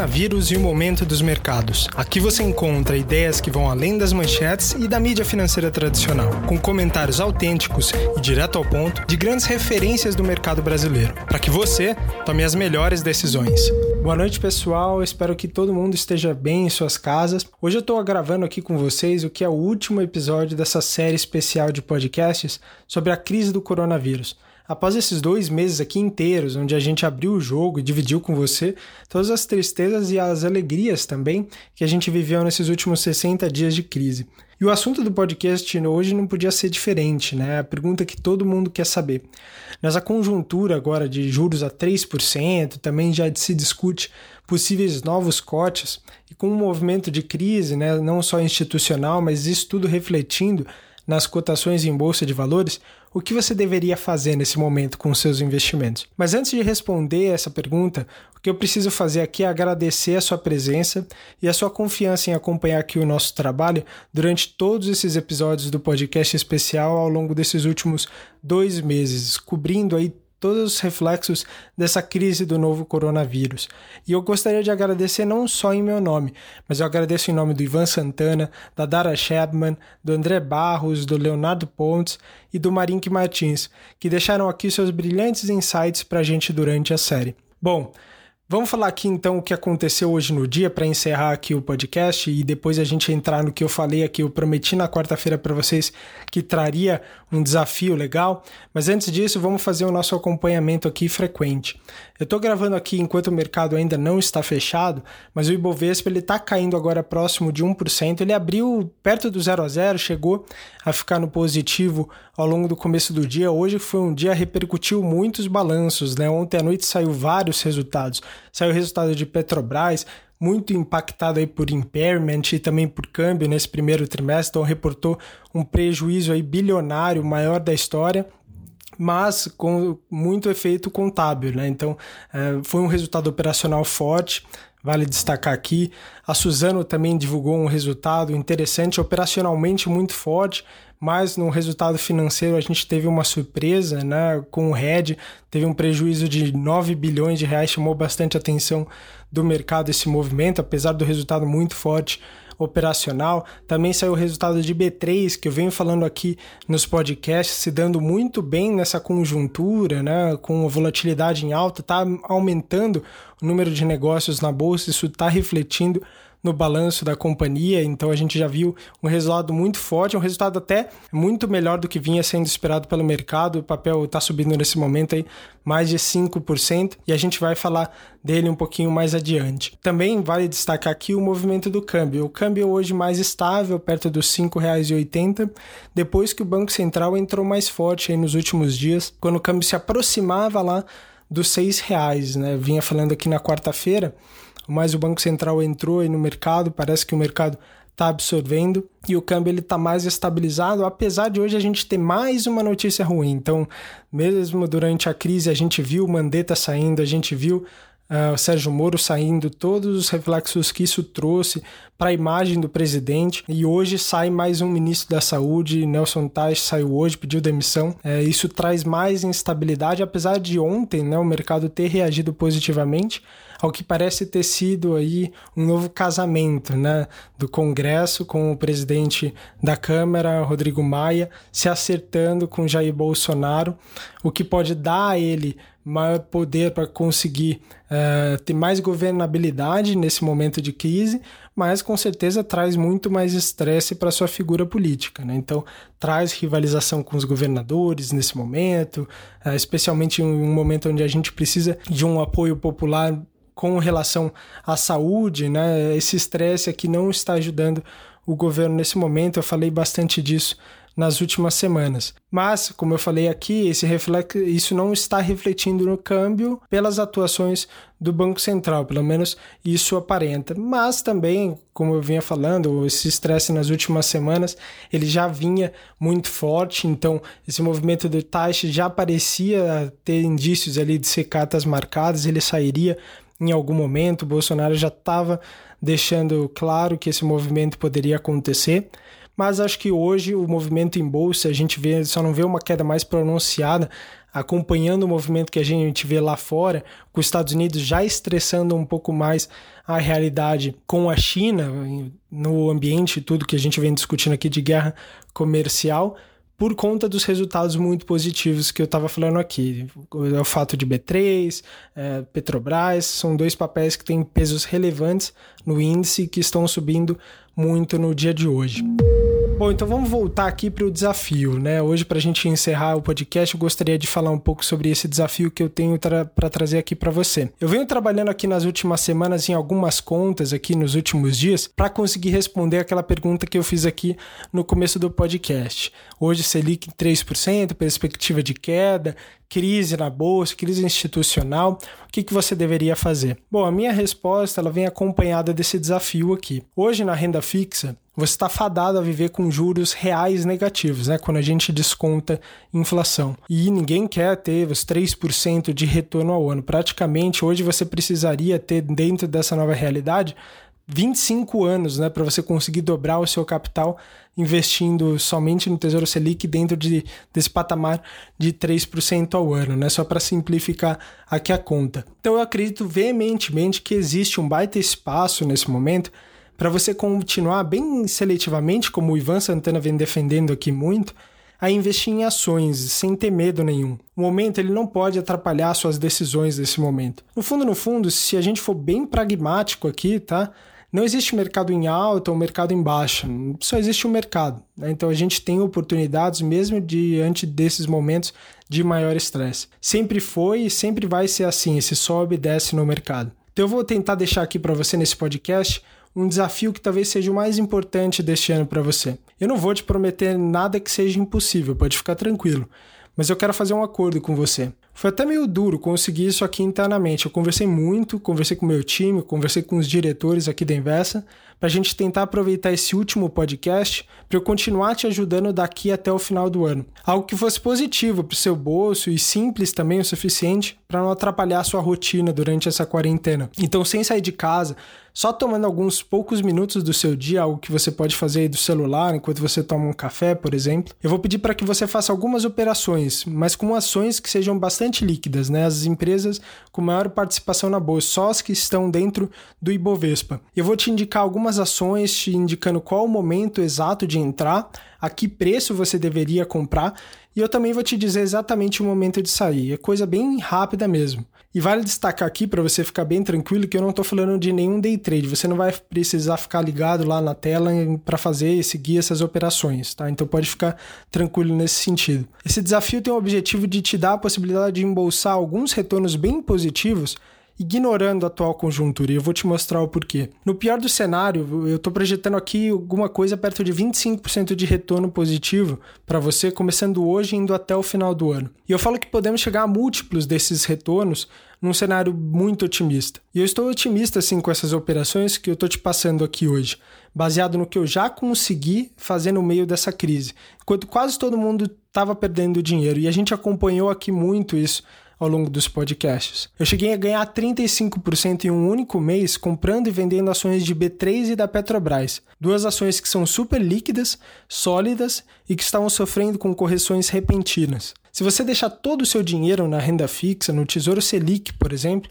coronavírus e o momento dos mercados. Aqui você encontra ideias que vão além das manchetes e da mídia financeira tradicional, com comentários autênticos e direto ao ponto de grandes referências do mercado brasileiro, para que você tome as melhores decisões. Boa noite, pessoal. Espero que todo mundo esteja bem em suas casas. Hoje eu estou gravando aqui com vocês o que é o último episódio dessa série especial de podcasts sobre a crise do coronavírus. Após esses dois meses aqui inteiros, onde a gente abriu o jogo e dividiu com você todas as tristezas e as alegrias também que a gente viveu nesses últimos 60 dias de crise. E o assunto do podcast hoje não podia ser diferente, né? A pergunta que todo mundo quer saber. Nessa conjuntura agora de juros a 3%, também já se discute possíveis novos cortes, e com um movimento de crise, né, não só institucional, mas isso tudo refletindo nas cotações em bolsa de valores, o que você deveria fazer nesse momento com seus investimentos. Mas antes de responder essa pergunta, o que eu preciso fazer aqui é agradecer a sua presença e a sua confiança em acompanhar aqui o nosso trabalho durante todos esses episódios do podcast especial ao longo desses últimos dois meses, cobrindo aí todos os reflexos dessa crise do novo coronavírus. E eu gostaria de agradecer não só em meu nome, mas eu agradeço em nome do Ivan Santana, da Dara Shepman, do André Barros, do Leonardo Pontes e do Marink Martins, que deixaram aqui seus brilhantes insights para a gente durante a série. Bom, Vamos falar aqui então o que aconteceu hoje no dia para encerrar aqui o podcast e depois a gente entrar no que eu falei aqui. Eu prometi na quarta-feira para vocês que traria um desafio legal, mas antes disso, vamos fazer o nosso acompanhamento aqui frequente. Eu estou gravando aqui enquanto o mercado ainda não está fechado, mas o Ibovespa ele está caindo agora próximo de 1%. Ele abriu perto do 0 a 0, chegou a ficar no positivo ao longo do começo do dia. Hoje foi um dia repercutiu muitos balanços, né? Ontem à noite saiu vários resultados. Saiu o resultado de Petrobras, muito impactado aí por impairment e também por câmbio nesse primeiro trimestre, então reportou um prejuízo aí bilionário maior da história mas com muito efeito contábil, né? Então, é, foi um resultado operacional forte, vale destacar aqui. A Suzano também divulgou um resultado interessante, operacionalmente muito forte, mas no resultado financeiro a gente teve uma surpresa, né? Com o Red, teve um prejuízo de 9 bilhões de reais, chamou bastante atenção do mercado esse movimento, apesar do resultado muito forte operacional. Também saiu o resultado de B3, que eu venho falando aqui nos podcasts, se dando muito bem nessa conjuntura, né, com a volatilidade em alta, está aumentando o número de negócios na bolsa, isso está refletindo no balanço da companhia, então a gente já viu um resultado muito forte, um resultado até muito melhor do que vinha sendo esperado pelo mercado. O papel está subindo nesse momento aí mais de 5%, e a gente vai falar dele um pouquinho mais adiante. Também vale destacar aqui o movimento do câmbio. O câmbio hoje mais estável, perto dos R$ 5,80, depois que o Banco Central entrou mais forte aí nos últimos dias, quando o câmbio se aproximava lá dos R$ reais, né? Vinha falando aqui na quarta-feira, mas o Banco Central entrou aí no mercado, parece que o mercado está absorvendo e o câmbio ele está mais estabilizado, apesar de hoje a gente ter mais uma notícia ruim. Então, mesmo durante a crise, a gente viu o Mandetta saindo, a gente viu uh, Sérgio Moro saindo, todos os reflexos que isso trouxe para a imagem do presidente. E hoje sai mais um ministro da Saúde, Nelson Tais saiu hoje, pediu demissão. É, isso traz mais instabilidade, apesar de ontem né, o mercado ter reagido positivamente ao que parece ter sido aí um novo casamento, né, do Congresso com o presidente da Câmara, Rodrigo Maia, se acertando com Jair Bolsonaro, o que pode dar a ele maior poder para conseguir uh, ter mais governabilidade nesse momento de crise, mas com certeza traz muito mais estresse para sua figura política. Né? Então, traz rivalização com os governadores nesse momento, uh, especialmente em um momento onde a gente precisa de um apoio popular com relação à saúde, né? Esse estresse aqui não está ajudando o governo nesse momento. Eu falei bastante disso nas últimas semanas. Mas, como eu falei aqui, esse isso não está refletindo no câmbio pelas atuações do Banco Central, pelo menos isso aparenta. Mas também, como eu vinha falando, esse estresse nas últimas semanas, ele já vinha muito forte, então esse movimento do taxa já parecia ter indícios ali de ser cartas marcadas, ele sairia em algum momento. Bolsonaro já estava deixando claro que esse movimento poderia acontecer, mas acho que hoje o movimento em bolsa, a gente vê, só não vê uma queda mais pronunciada, acompanhando o movimento que a gente vê lá fora, com os Estados Unidos já estressando um pouco mais a realidade com a China, no ambiente, tudo que a gente vem discutindo aqui de guerra comercial, por conta dos resultados muito positivos que eu estava falando aqui. O fato de B3, é, Petrobras, são dois papéis que têm pesos relevantes no índice que estão subindo muito no dia de hoje. Bom, então vamos voltar aqui para o desafio, né? Hoje, para a gente encerrar o podcast, eu gostaria de falar um pouco sobre esse desafio que eu tenho para trazer aqui para você. Eu venho trabalhando aqui nas últimas semanas em algumas contas aqui nos últimos dias para conseguir responder aquela pergunta que eu fiz aqui no começo do podcast. Hoje, Selic 3%, perspectiva de queda, crise na bolsa, crise institucional, o que, que você deveria fazer? Bom, a minha resposta ela vem acompanhada desse desafio aqui. Hoje, na renda fixa, você está fadado a viver com juros reais negativos, né? Quando a gente desconta inflação. E ninguém quer ter os 3% de retorno ao ano. Praticamente, hoje você precisaria ter, dentro dessa nova realidade, 25 anos né, para você conseguir dobrar o seu capital investindo somente no Tesouro Selic dentro de, desse patamar de 3% ao ano, né? Só para simplificar aqui a conta. Então eu acredito veementemente que existe um baita espaço nesse momento para você continuar bem seletivamente, como o Ivan Santana vem defendendo aqui muito, a investir em ações sem ter medo nenhum. O momento ele não pode atrapalhar suas decisões nesse momento. No fundo, no fundo, se a gente for bem pragmático aqui, tá? Não existe mercado em alta ou mercado em baixa, só existe um mercado. Né? Então a gente tem oportunidades mesmo diante desses momentos de maior estresse. Sempre foi e sempre vai ser assim, esse sobe e desce no mercado. Então eu vou tentar deixar aqui para você nesse podcast um desafio que talvez seja o mais importante deste ano para você. Eu não vou te prometer nada que seja impossível, pode ficar tranquilo, mas eu quero fazer um acordo com você. Foi até meio duro conseguir isso aqui internamente. Eu conversei muito, conversei com o meu time, conversei com os diretores aqui da Inversa, para a gente tentar aproveitar esse último podcast para eu continuar te ajudando daqui até o final do ano. Algo que fosse positivo para o seu bolso e simples também o suficiente para não atrapalhar a sua rotina durante essa quarentena. Então, sem sair de casa, só tomando alguns poucos minutos do seu dia, algo que você pode fazer aí do celular enquanto você toma um café, por exemplo, eu vou pedir para que você faça algumas operações, mas com ações que sejam bastante líquidas, né? As empresas com maior participação na bolsa, só as que estão dentro do Ibovespa. Eu vou te indicar algumas ações, te indicando qual o momento exato de entrar, a que preço você deveria comprar, e eu também vou te dizer exatamente o momento de sair. É coisa bem rápida mesmo. E vale destacar aqui para você ficar bem tranquilo que eu não estou falando de nenhum day trade. Você não vai precisar ficar ligado lá na tela para fazer e seguir essas operações, tá? Então pode ficar tranquilo nesse sentido. Esse desafio tem o objetivo de te dar a possibilidade de embolsar alguns retornos bem positivos ignorando a atual conjuntura, e eu vou te mostrar o porquê. No pior do cenário, eu estou projetando aqui alguma coisa perto de 25% de retorno positivo para você, começando hoje e indo até o final do ano. E eu falo que podemos chegar a múltiplos desses retornos num cenário muito otimista. E eu estou otimista assim com essas operações que eu estou te passando aqui hoje, baseado no que eu já consegui fazer no meio dessa crise. Enquanto quase todo mundo estava perdendo dinheiro e a gente acompanhou aqui muito isso ao longo dos podcasts. Eu cheguei a ganhar 35% em um único mês comprando e vendendo ações de B3 e da Petrobras, duas ações que são super líquidas, sólidas e que estavam sofrendo com correções repentinas. Se você deixar todo o seu dinheiro na renda fixa, no Tesouro Selic, por exemplo,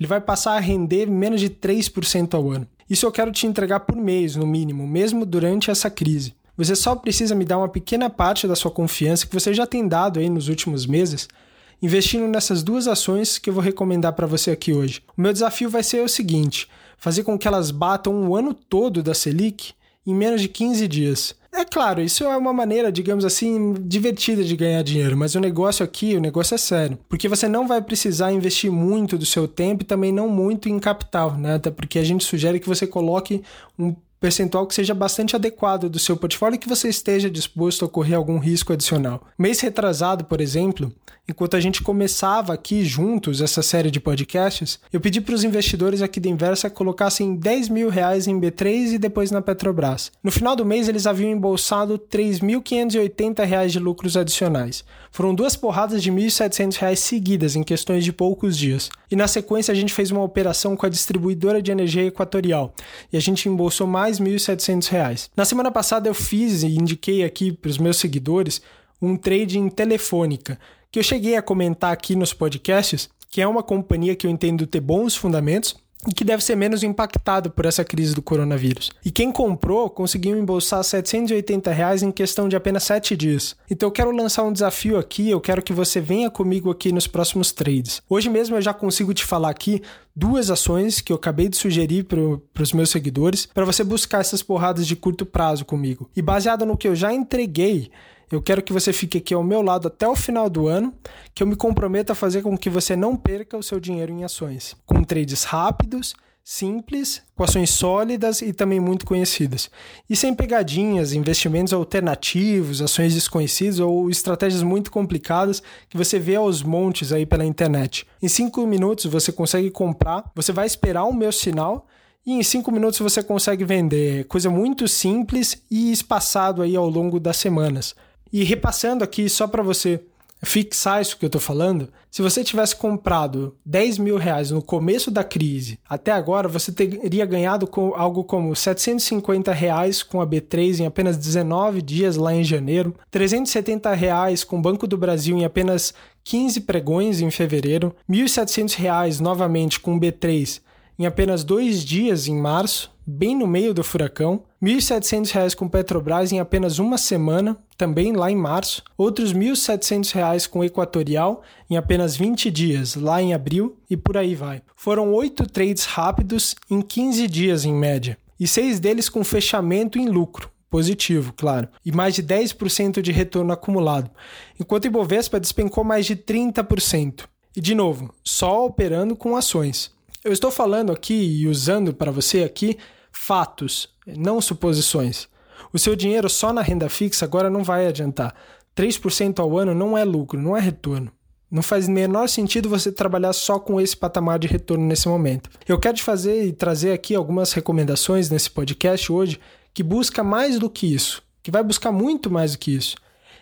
ele vai passar a render menos de 3% ao ano. Isso eu quero te entregar por mês, no mínimo, mesmo durante essa crise. Você só precisa me dar uma pequena parte da sua confiança que você já tem dado aí nos últimos meses investindo nessas duas ações que eu vou recomendar para você aqui hoje. O meu desafio vai ser o seguinte: fazer com que elas batam o ano todo da Selic em menos de 15 dias. É claro, isso é uma maneira, digamos assim, divertida de ganhar dinheiro, mas o negócio aqui, o negócio é sério. Porque você não vai precisar investir muito do seu tempo e também não muito em capital, né? Até porque a gente sugere que você coloque um percentual que seja bastante adequado do seu portfólio e que você esteja disposto a correr algum risco adicional. Mês retrasado, por exemplo, enquanto a gente começava aqui juntos essa série de podcasts, eu pedi para os investidores aqui da Inversa colocassem 10 mil reais em B3 e depois na Petrobras. No final do mês, eles haviam embolsado 3.580 reais de lucros adicionais. Foram duas porradas de 1.700 reais seguidas em questões de poucos dias. E na sequência, a gente fez uma operação com a distribuidora de energia equatorial e a gente embolsou mais mais R$ 1.700. Na semana passada eu fiz e indiquei aqui para os meus seguidores um trade em Telefônica, que eu cheguei a comentar aqui nos podcasts, que é uma companhia que eu entendo ter bons fundamentos e que deve ser menos impactado por essa crise do coronavírus. E quem comprou conseguiu embolsar 780 reais em questão de apenas 7 dias. Então eu quero lançar um desafio aqui, eu quero que você venha comigo aqui nos próximos trades. Hoje mesmo eu já consigo te falar aqui duas ações que eu acabei de sugerir para os meus seguidores para você buscar essas porradas de curto prazo comigo. E baseado no que eu já entreguei, eu quero que você fique aqui ao meu lado até o final do ano, que eu me comprometo a fazer com que você não perca o seu dinheiro em ações, com trades rápidos, simples, com ações sólidas e também muito conhecidas. E sem pegadinhas, investimentos alternativos, ações desconhecidas ou estratégias muito complicadas que você vê aos montes aí pela internet. Em cinco minutos você consegue comprar, você vai esperar o meu sinal e em cinco minutos você consegue vender. Coisa muito simples e espaçado aí ao longo das semanas. E repassando aqui, só para você fixar isso que eu estou falando, se você tivesse comprado 10 mil reais no começo da crise, até agora você teria ganhado algo como 750 reais com a B3 em apenas 19 dias lá em janeiro, 370 reais com o Banco do Brasil em apenas 15 pregões em fevereiro, 1.700 reais novamente com o B3 em apenas dois dias em março, bem no meio do furacão, R$ 1.700 com Petrobras em apenas uma semana, também lá em março, outros R$ 1.700 com Equatorial em apenas 20 dias, lá em abril, e por aí vai. Foram oito trades rápidos em 15 dias em média, e seis deles com fechamento em lucro, positivo, claro, e mais de 10% de retorno acumulado, enquanto o Ibovespa despencou mais de 30%. E de novo, só operando com ações. Eu estou falando aqui e usando para você aqui fatos, não suposições. O seu dinheiro só na renda fixa agora não vai adiantar. 3% ao ano não é lucro, não é retorno. Não faz menor sentido você trabalhar só com esse patamar de retorno nesse momento. Eu quero te fazer e trazer aqui algumas recomendações nesse podcast hoje que busca mais do que isso, que vai buscar muito mais do que isso.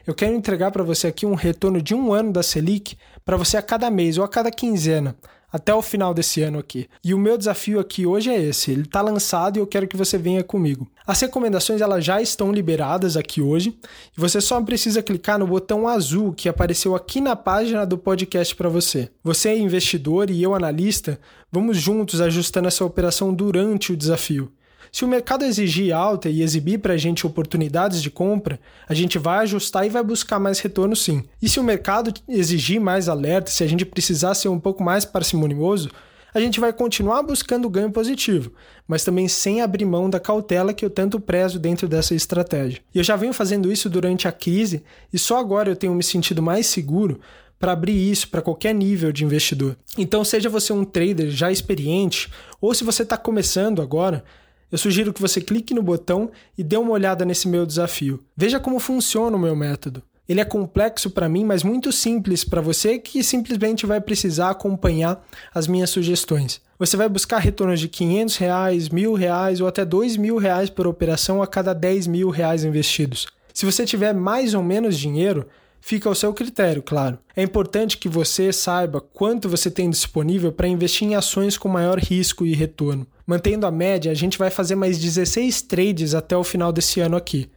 Eu quero entregar para você aqui um retorno de um ano da Selic para você a cada mês ou a cada quinzena até o final desse ano aqui. E o meu desafio aqui hoje é esse, ele está lançado e eu quero que você venha comigo. As recomendações elas já estão liberadas aqui hoje e você só precisa clicar no botão azul que apareceu aqui na página do podcast para você. Você é investidor e eu analista, vamos juntos ajustando essa operação durante o desafio. Se o mercado exigir alta e exibir para a gente oportunidades de compra, a gente vai ajustar e vai buscar mais retorno sim. E se o mercado exigir mais alerta, se a gente precisar ser um pouco mais parcimonioso, a gente vai continuar buscando ganho positivo, mas também sem abrir mão da cautela que eu tanto prezo dentro dessa estratégia. E eu já venho fazendo isso durante a crise e só agora eu tenho me sentido mais seguro para abrir isso para qualquer nível de investidor. Então, seja você um trader já experiente ou se você está começando agora, eu sugiro que você clique no botão e dê uma olhada nesse meu desafio. Veja como funciona o meu método. Ele é complexo para mim, mas muito simples para você que simplesmente vai precisar acompanhar as minhas sugestões. Você vai buscar retornos de 500 reais, mil reais ou até dois mil reais por operação a cada 10 mil reais investidos. Se você tiver mais ou menos dinheiro, fica ao seu critério, claro. É importante que você saiba quanto você tem disponível para investir em ações com maior risco e retorno. Mantendo a média, a gente vai fazer mais 16 trades até o final desse ano aqui.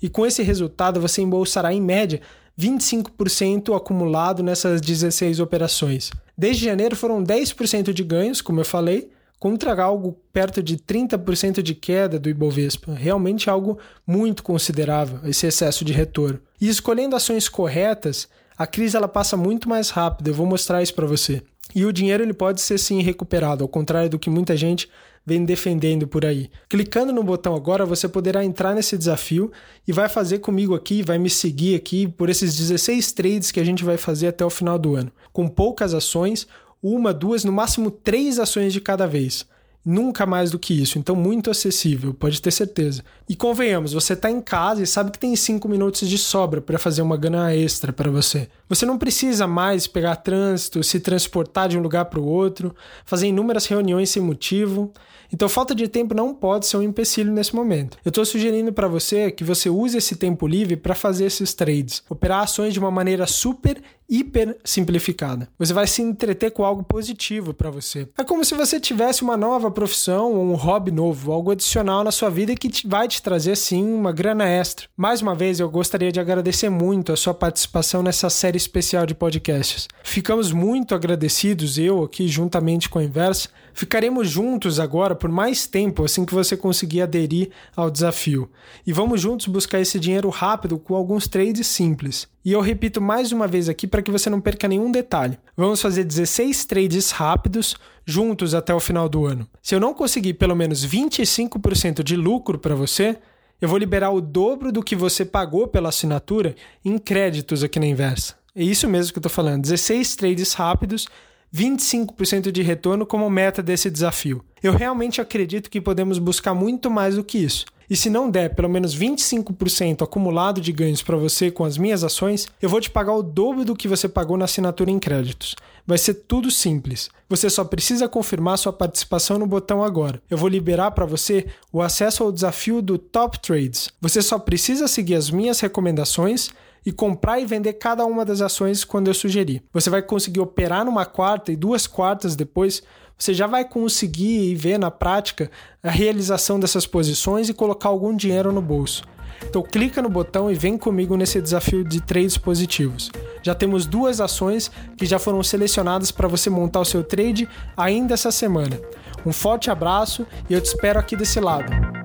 E com esse resultado, você embolsará em média 25% acumulado nessas 16 operações. Desde janeiro foram 10% de ganhos, como eu falei, contra algo perto de 30% de queda do Ibovespa. Realmente algo muito considerável, esse excesso de retorno. E escolhendo ações corretas, a crise ela passa muito mais rápido, eu vou mostrar isso para você. E o dinheiro ele pode ser sim recuperado, ao contrário do que muita gente vem defendendo por aí. Clicando no botão agora, você poderá entrar nesse desafio e vai fazer comigo aqui, vai me seguir aqui por esses 16 trades que a gente vai fazer até o final do ano. Com poucas ações, uma, duas, no máximo três ações de cada vez. Nunca mais do que isso, então muito acessível, pode ter certeza. E convenhamos, você está em casa e sabe que tem cinco minutos de sobra para fazer uma grana extra para você. Você não precisa mais pegar trânsito, se transportar de um lugar para o outro, fazer inúmeras reuniões sem motivo. Então, falta de tempo não pode ser um empecilho nesse momento. Eu estou sugerindo para você que você use esse tempo livre para fazer esses trades, operar ações de uma maneira super hiper simplificada. Você vai se entreter com algo positivo para você. É como se você tivesse uma nova profissão ou um hobby novo, algo adicional na sua vida que vai te trazer sim uma grana extra. Mais uma vez, eu gostaria de agradecer muito a sua participação nessa série especial de podcasts. Ficamos muito agradecidos, eu aqui juntamente com a Inversa. Ficaremos juntos agora por mais tempo assim que você conseguir aderir ao desafio. E vamos juntos buscar esse dinheiro rápido com alguns trades simples. E eu repito mais uma vez aqui para que você não perca nenhum detalhe. Vamos fazer 16 trades rápidos juntos até o final do ano. Se eu não conseguir pelo menos 25% de lucro para você, eu vou liberar o dobro do que você pagou pela assinatura em créditos aqui na Inversa. É isso mesmo que eu estou falando. 16 trades rápidos 25% de retorno como meta desse desafio. Eu realmente acredito que podemos buscar muito mais do que isso. E se não der pelo menos 25% acumulado de ganhos para você com as minhas ações, eu vou te pagar o dobro do que você pagou na assinatura em créditos. Vai ser tudo simples. Você só precisa confirmar sua participação no botão agora. Eu vou liberar para você o acesso ao desafio do Top Trades. Você só precisa seguir as minhas recomendações e comprar e vender cada uma das ações quando eu sugerir. Você vai conseguir operar numa quarta e duas quartas depois, você já vai conseguir ver na prática a realização dessas posições e colocar algum dinheiro no bolso. Então clica no botão e vem comigo nesse desafio de trades positivos. Já temos duas ações que já foram selecionadas para você montar o seu trade ainda essa semana. Um forte abraço e eu te espero aqui desse lado.